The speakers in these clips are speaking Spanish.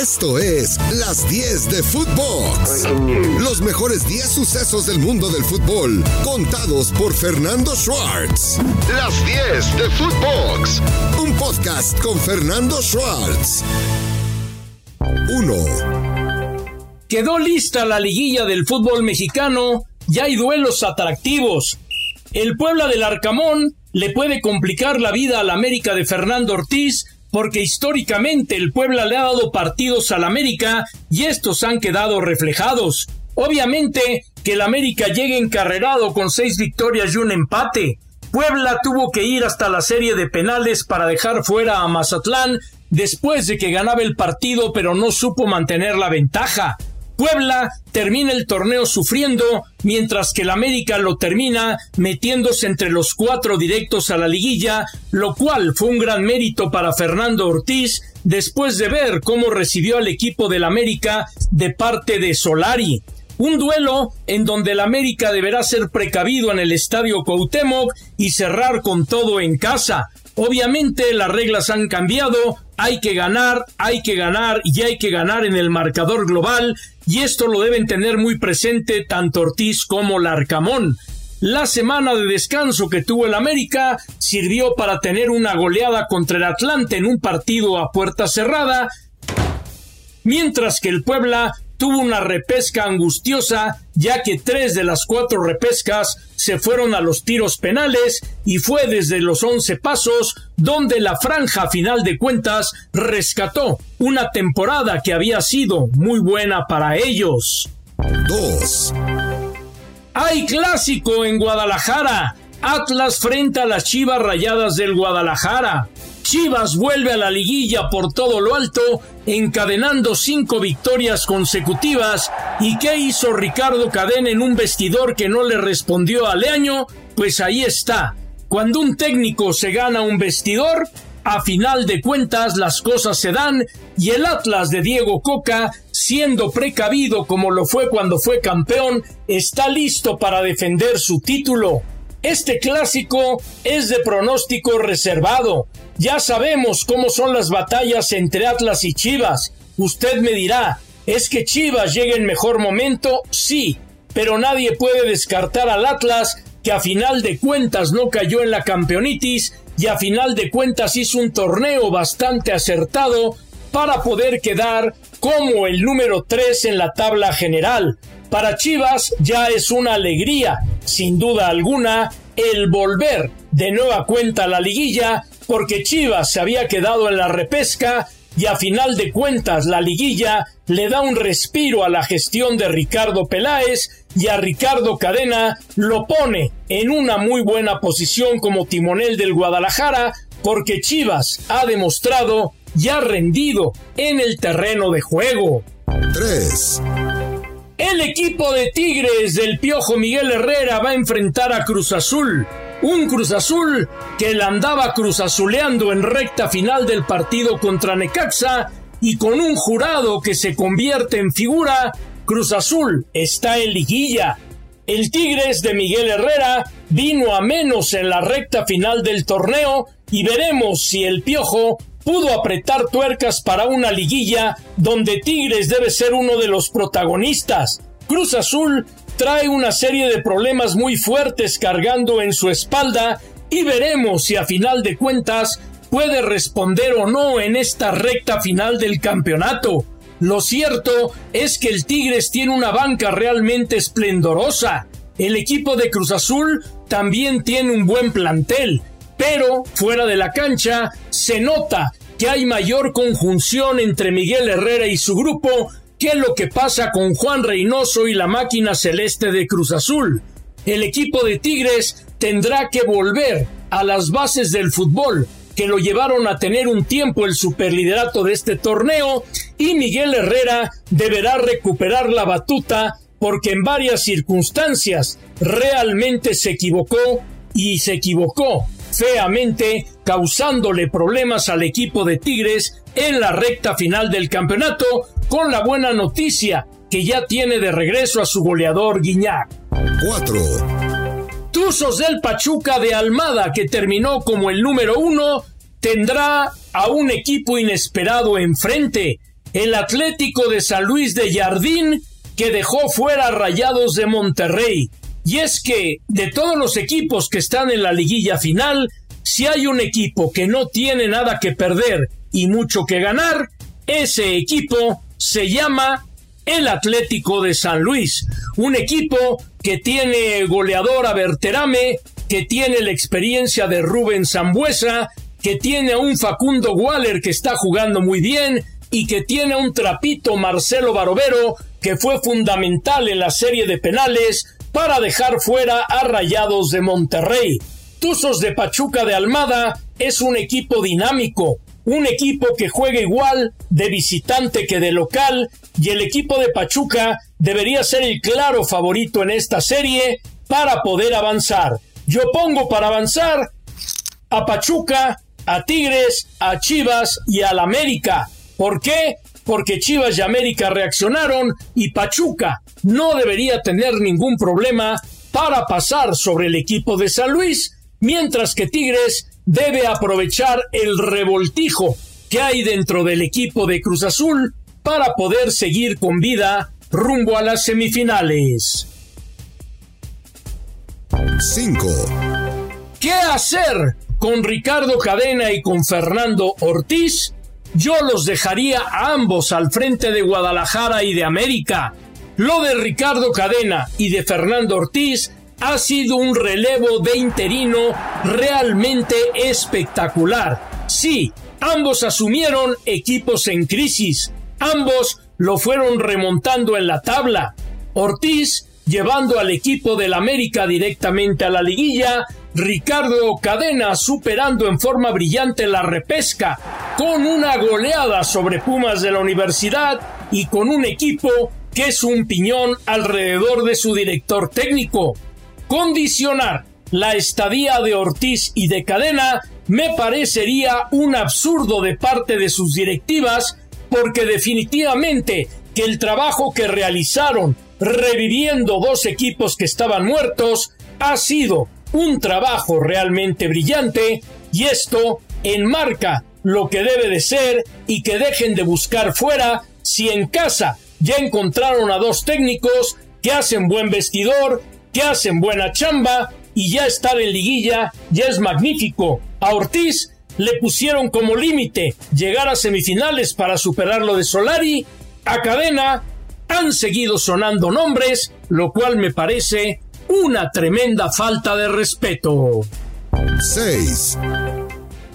Esto es Las 10 de Footbox. Los mejores 10 sucesos del mundo del fútbol, contados por Fernando Schwartz. Las 10 de Footbox. Un podcast con Fernando Schwartz. 1. Quedó lista la liguilla del fútbol mexicano. Ya hay duelos atractivos. El Puebla del Arcamón le puede complicar la vida al América de Fernando Ortiz porque históricamente el Puebla le ha dado partidos al América y estos han quedado reflejados. Obviamente que el América llegue encarrerado con seis victorias y un empate. Puebla tuvo que ir hasta la serie de penales para dejar fuera a Mazatlán después de que ganaba el partido pero no supo mantener la ventaja. Puebla termina el torneo sufriendo, mientras que el América lo termina metiéndose entre los cuatro directos a la liguilla, lo cual fue un gran mérito para Fernando Ortiz después de ver cómo recibió al equipo del América de parte de Solari. Un duelo en donde el América deberá ser precavido en el estadio Cuauhtémoc y cerrar con todo en casa. Obviamente las reglas han cambiado, hay que ganar, hay que ganar y hay que ganar en el marcador global y esto lo deben tener muy presente tanto Ortiz como Larcamón. La semana de descanso que tuvo el América sirvió para tener una goleada contra el Atlante en un partido a puerta cerrada, mientras que el Puebla tuvo una repesca angustiosa, ya que tres de las cuatro repescas se fueron a los tiros penales y fue desde los once pasos donde la franja final de cuentas rescató una temporada que había sido muy buena para ellos. 2. Hay clásico en Guadalajara. Atlas frente a las Chivas Rayadas del Guadalajara. Chivas vuelve a la liguilla por todo lo alto, encadenando cinco victorias consecutivas. ¿Y qué hizo Ricardo Cadena en un vestidor que no le respondió a Leaño? Pues ahí está. Cuando un técnico se gana un vestidor, a final de cuentas las cosas se dan y el Atlas de Diego Coca, siendo precavido como lo fue cuando fue campeón, está listo para defender su título. Este clásico es de pronóstico reservado. Ya sabemos cómo son las batallas entre Atlas y Chivas. Usted me dirá, ¿es que Chivas llega en mejor momento? Sí, pero nadie puede descartar al Atlas que a final de cuentas no cayó en la campeonitis y a final de cuentas hizo un torneo bastante acertado para poder quedar como el número 3 en la tabla general. Para Chivas ya es una alegría, sin duda alguna, el volver de nueva cuenta a la liguilla, porque Chivas se había quedado en la repesca y a final de cuentas la liguilla le da un respiro a la gestión de Ricardo Peláez y a Ricardo Cadena lo pone en una muy buena posición como timonel del Guadalajara porque Chivas ha demostrado y ha rendido en el terreno de juego. 3. El equipo de Tigres del Piojo Miguel Herrera va a enfrentar a Cruz Azul. Un Cruz Azul que la andaba cruzazuleando en recta final del partido contra Necaxa y con un jurado que se convierte en figura, Cruz Azul está en liguilla. El Tigres de Miguel Herrera vino a menos en la recta final del torneo y veremos si el Piojo pudo apretar tuercas para una liguilla donde Tigres debe ser uno de los protagonistas. Cruz Azul trae una serie de problemas muy fuertes cargando en su espalda y veremos si a final de cuentas puede responder o no en esta recta final del campeonato. Lo cierto es que el Tigres tiene una banca realmente esplendorosa. El equipo de Cruz Azul también tiene un buen plantel pero fuera de la cancha se nota que hay mayor conjunción entre Miguel Herrera y su grupo que lo que pasa con Juan Reynoso y la máquina celeste de Cruz Azul. El equipo de Tigres tendrá que volver a las bases del fútbol que lo llevaron a tener un tiempo el superliderato de este torneo y Miguel Herrera deberá recuperar la batuta porque en varias circunstancias realmente se equivocó y se equivocó feamente, causándole problemas al equipo de Tigres en la recta final del campeonato, con la buena noticia que ya tiene de regreso a su goleador Guiñac. 4. Tuzos del Pachuca de Almada, que terminó como el número uno, tendrá a un equipo inesperado enfrente. el Atlético de San Luis de Jardín que dejó fuera Rayados de Monterrey. Y es que de todos los equipos que están en la liguilla final, si hay un equipo que no tiene nada que perder y mucho que ganar, ese equipo se llama el Atlético de San Luis, un equipo que tiene goleador a Berterame, que tiene la experiencia de Rubén Zambuesa, que tiene a un Facundo Waller que está jugando muy bien y que tiene a un trapito Marcelo Barovero que fue fundamental en la serie de penales para dejar fuera a Rayados de Monterrey. Tuzos de Pachuca de Almada es un equipo dinámico, un equipo que juega igual de visitante que de local y el equipo de Pachuca debería ser el claro favorito en esta serie para poder avanzar. Yo pongo para avanzar a Pachuca, a Tigres, a Chivas y al América. ¿Por qué? Porque Chivas y América reaccionaron y Pachuca no debería tener ningún problema para pasar sobre el equipo de San Luis, mientras que Tigres debe aprovechar el revoltijo que hay dentro del equipo de Cruz Azul para poder seguir con vida rumbo a las semifinales. 5. ¿Qué hacer con Ricardo Cadena y con Fernando Ortiz? Yo los dejaría a ambos al frente de Guadalajara y de América. Lo de Ricardo Cadena y de Fernando Ortiz ha sido un relevo de interino realmente espectacular. Sí, ambos asumieron equipos en crisis, ambos lo fueron remontando en la tabla. Ortiz llevando al equipo del América directamente a la liguilla, Ricardo Cadena superando en forma brillante la repesca con una goleada sobre Pumas de la Universidad y con un equipo que es un piñón alrededor de su director técnico. Condicionar la estadía de Ortiz y de Cadena me parecería un absurdo de parte de sus directivas porque definitivamente que el trabajo que realizaron reviviendo dos equipos que estaban muertos ha sido un trabajo realmente brillante y esto enmarca lo que debe de ser y que dejen de buscar fuera si en casa ya encontraron a dos técnicos que hacen buen vestidor, que hacen buena chamba y ya estar en liguilla ya es magnífico. A Ortiz le pusieron como límite llegar a semifinales para superar lo de Solari. A Cadena han seguido sonando nombres, lo cual me parece una tremenda falta de respeto. 6.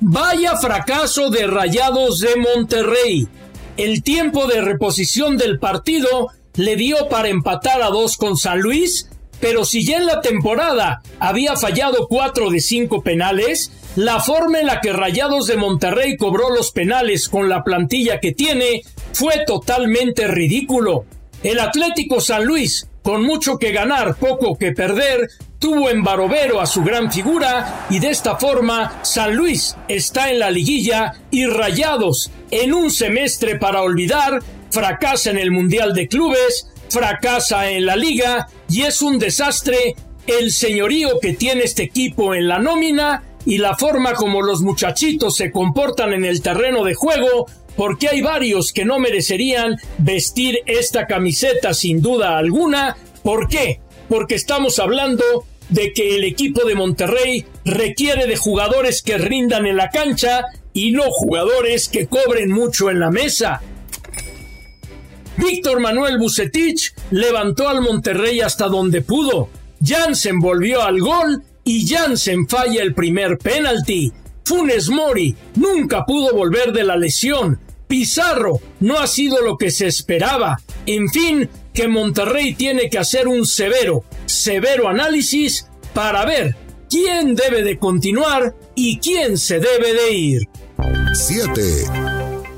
Vaya fracaso de Rayados de Monterrey. El tiempo de reposición del partido le dio para empatar a dos con San Luis pero si ya en la temporada había fallado cuatro de cinco penales, la forma en la que Rayados de Monterrey cobró los penales con la plantilla que tiene fue totalmente ridículo. El Atlético San Luis, con mucho que ganar, poco que perder, tuvo en Barovero a su gran figura y de esta forma San Luis está en la liguilla y Rayados, en un semestre para olvidar, fracasa en el Mundial de Clubes, fracasa en la liga y es un desastre el señorío que tiene este equipo en la nómina y la forma como los muchachitos se comportan en el terreno de juego, porque hay varios que no merecerían vestir esta camiseta sin duda alguna. ¿Por qué? Porque estamos hablando de que el equipo de Monterrey requiere de jugadores que rindan en la cancha y no jugadores que cobren mucho en la mesa. Víctor Manuel Bucetich levantó al Monterrey hasta donde pudo. Jansen volvió al gol y Jansen falla el primer penalti. Funes Mori nunca pudo volver de la lesión. Pizarro no ha sido lo que se esperaba. En fin, que Monterrey tiene que hacer un severo, severo análisis para ver quién debe de continuar y quién se debe de ir. 7.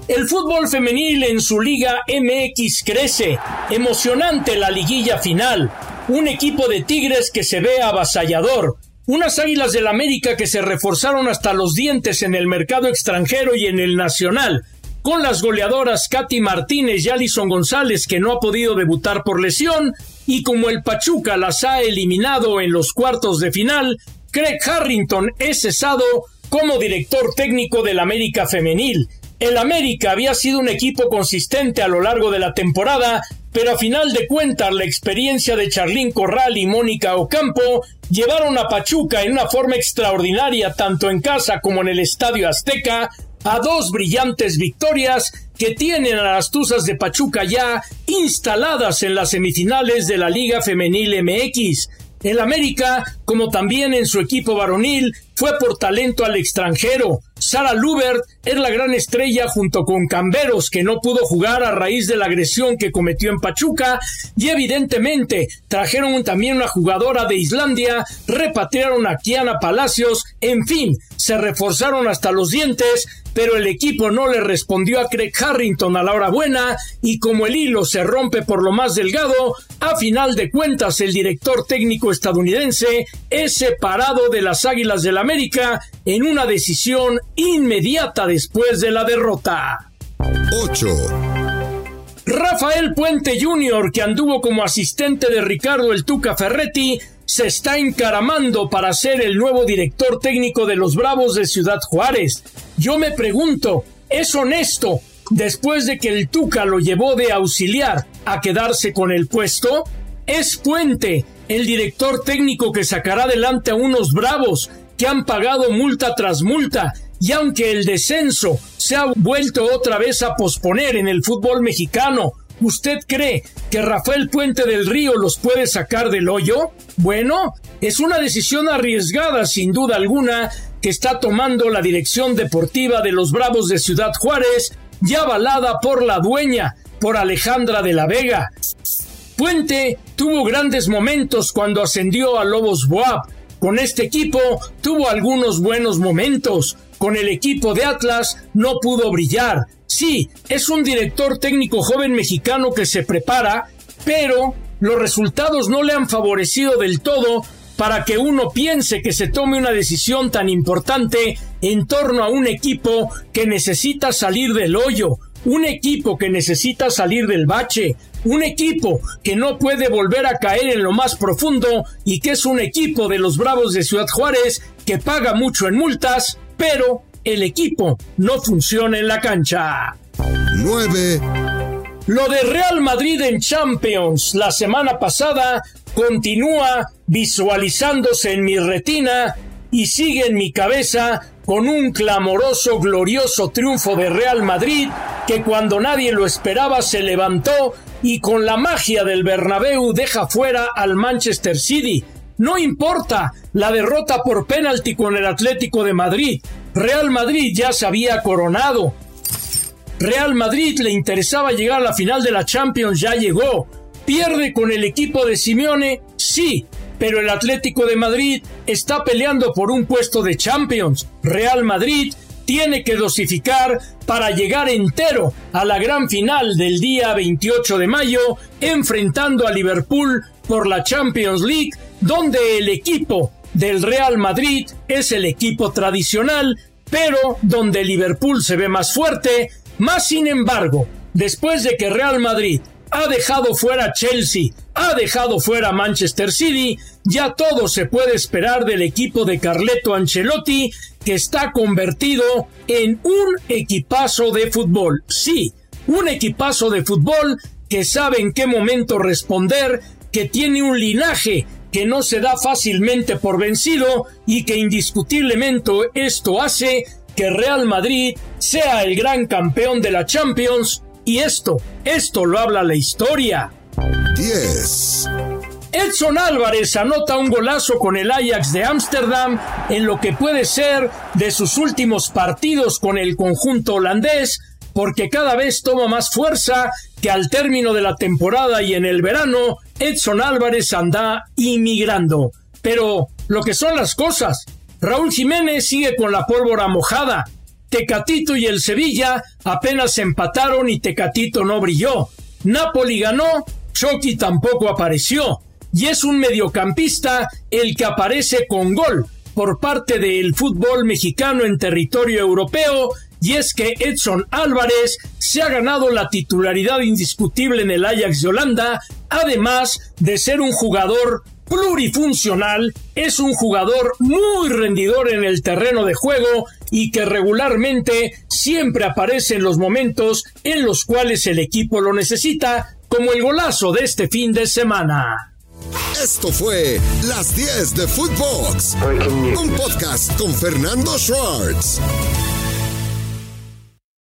El fútbol femenil en su Liga MX crece. Emocionante la liguilla final. Un equipo de Tigres que se ve avasallador. Unas Águilas del América que se reforzaron hasta los dientes en el mercado extranjero y en el nacional. Con las goleadoras Katy Martínez y Alison González que no ha podido debutar por lesión. Y como el Pachuca las ha eliminado en los cuartos de final, Craig Harrington es cesado como director técnico del América Femenil El América había sido un equipo consistente a lo largo de la temporada, pero a final de cuentas la experiencia de Charlín Corral y Mónica Ocampo llevaron a Pachuca en una forma extraordinaria tanto en casa como en el Estadio Azteca a dos brillantes victorias que tienen a las Tuzas de Pachuca ya instaladas en las semifinales de la Liga Femenil MX. El América, como también en su equipo varonil, fue por talento al extranjero. Sara Lubert es la gran estrella junto con Camberos, que no pudo jugar a raíz de la agresión que cometió en Pachuca, y evidentemente trajeron también una jugadora de Islandia, repatriaron a Kiana Palacios, en fin, se reforzaron hasta los dientes pero el equipo no le respondió a Craig Harrington a la hora buena y como el hilo se rompe por lo más delgado, a final de cuentas el director técnico estadounidense es separado de las Águilas del América en una decisión inmediata después de la derrota. 8. Rafael Puente Jr., que anduvo como asistente de Ricardo El Tuca Ferretti, se está encaramando para ser el nuevo director técnico de los Bravos de Ciudad Juárez. Yo me pregunto, ¿es honesto después de que el Tuca lo llevó de auxiliar a quedarse con el puesto? ¿Es Puente el director técnico que sacará adelante a unos Bravos que han pagado multa tras multa y aunque el descenso se ha vuelto otra vez a posponer en el fútbol mexicano, ¿Usted cree que Rafael Puente del Río los puede sacar del hoyo? Bueno, es una decisión arriesgada sin duda alguna que está tomando la dirección deportiva de los Bravos de Ciudad Juárez, ya avalada por la dueña, por Alejandra de la Vega. Puente tuvo grandes momentos cuando ascendió a Lobos Boab. Con este equipo tuvo algunos buenos momentos. Con el equipo de Atlas no pudo brillar, Sí, es un director técnico joven mexicano que se prepara, pero los resultados no le han favorecido del todo para que uno piense que se tome una decisión tan importante en torno a un equipo que necesita salir del hoyo, un equipo que necesita salir del bache, un equipo que no puede volver a caer en lo más profundo y que es un equipo de los Bravos de Ciudad Juárez que paga mucho en multas, pero el equipo no funciona en la cancha. 9. Lo de Real Madrid en Champions la semana pasada continúa visualizándose en mi retina y sigue en mi cabeza con un clamoroso, glorioso triunfo de Real Madrid que cuando nadie lo esperaba se levantó y con la magia del Bernabéu deja fuera al Manchester City. No importa la derrota por penalti con el Atlético de Madrid, Real Madrid ya se había coronado. Real Madrid le interesaba llegar a la final de la Champions, ya llegó. ¿Pierde con el equipo de Simeone? Sí, pero el Atlético de Madrid está peleando por un puesto de Champions. Real Madrid tiene que dosificar para llegar entero a la gran final del día 28 de mayo, enfrentando a Liverpool por la Champions League, donde el equipo del Real Madrid es el equipo tradicional, pero donde Liverpool se ve más fuerte, más sin embargo, después de que Real Madrid ha dejado fuera Chelsea, ha dejado fuera Manchester City, ya todo se puede esperar del equipo de Carleto Ancelotti, que está convertido en un equipazo de fútbol. Sí, un equipazo de fútbol que sabe en qué momento responder, que tiene un linaje que no se da fácilmente por vencido y que indiscutiblemente esto hace que Real Madrid sea el gran campeón de la Champions y esto, esto lo habla la historia. 10. Edson Álvarez anota un golazo con el Ajax de Ámsterdam en lo que puede ser de sus últimos partidos con el conjunto holandés, porque cada vez toma más fuerza que al término de la temporada y en el verano Edson Álvarez anda inmigrando. Pero lo que son las cosas, Raúl Jiménez sigue con la pólvora mojada. Tecatito y el Sevilla apenas empataron y Tecatito no brilló. Napoli ganó, Chucky tampoco apareció. Y es un mediocampista el que aparece con gol por parte del fútbol mexicano en territorio europeo y es que Edson Álvarez se ha ganado la titularidad indiscutible en el Ajax de Holanda, además de ser un jugador plurifuncional, es un jugador muy rendidor en el terreno de juego y que regularmente siempre aparece en los momentos en los cuales el equipo lo necesita, como el golazo de este fin de semana. Esto fue Las 10 de Footbox, un podcast con Fernando Schwartz.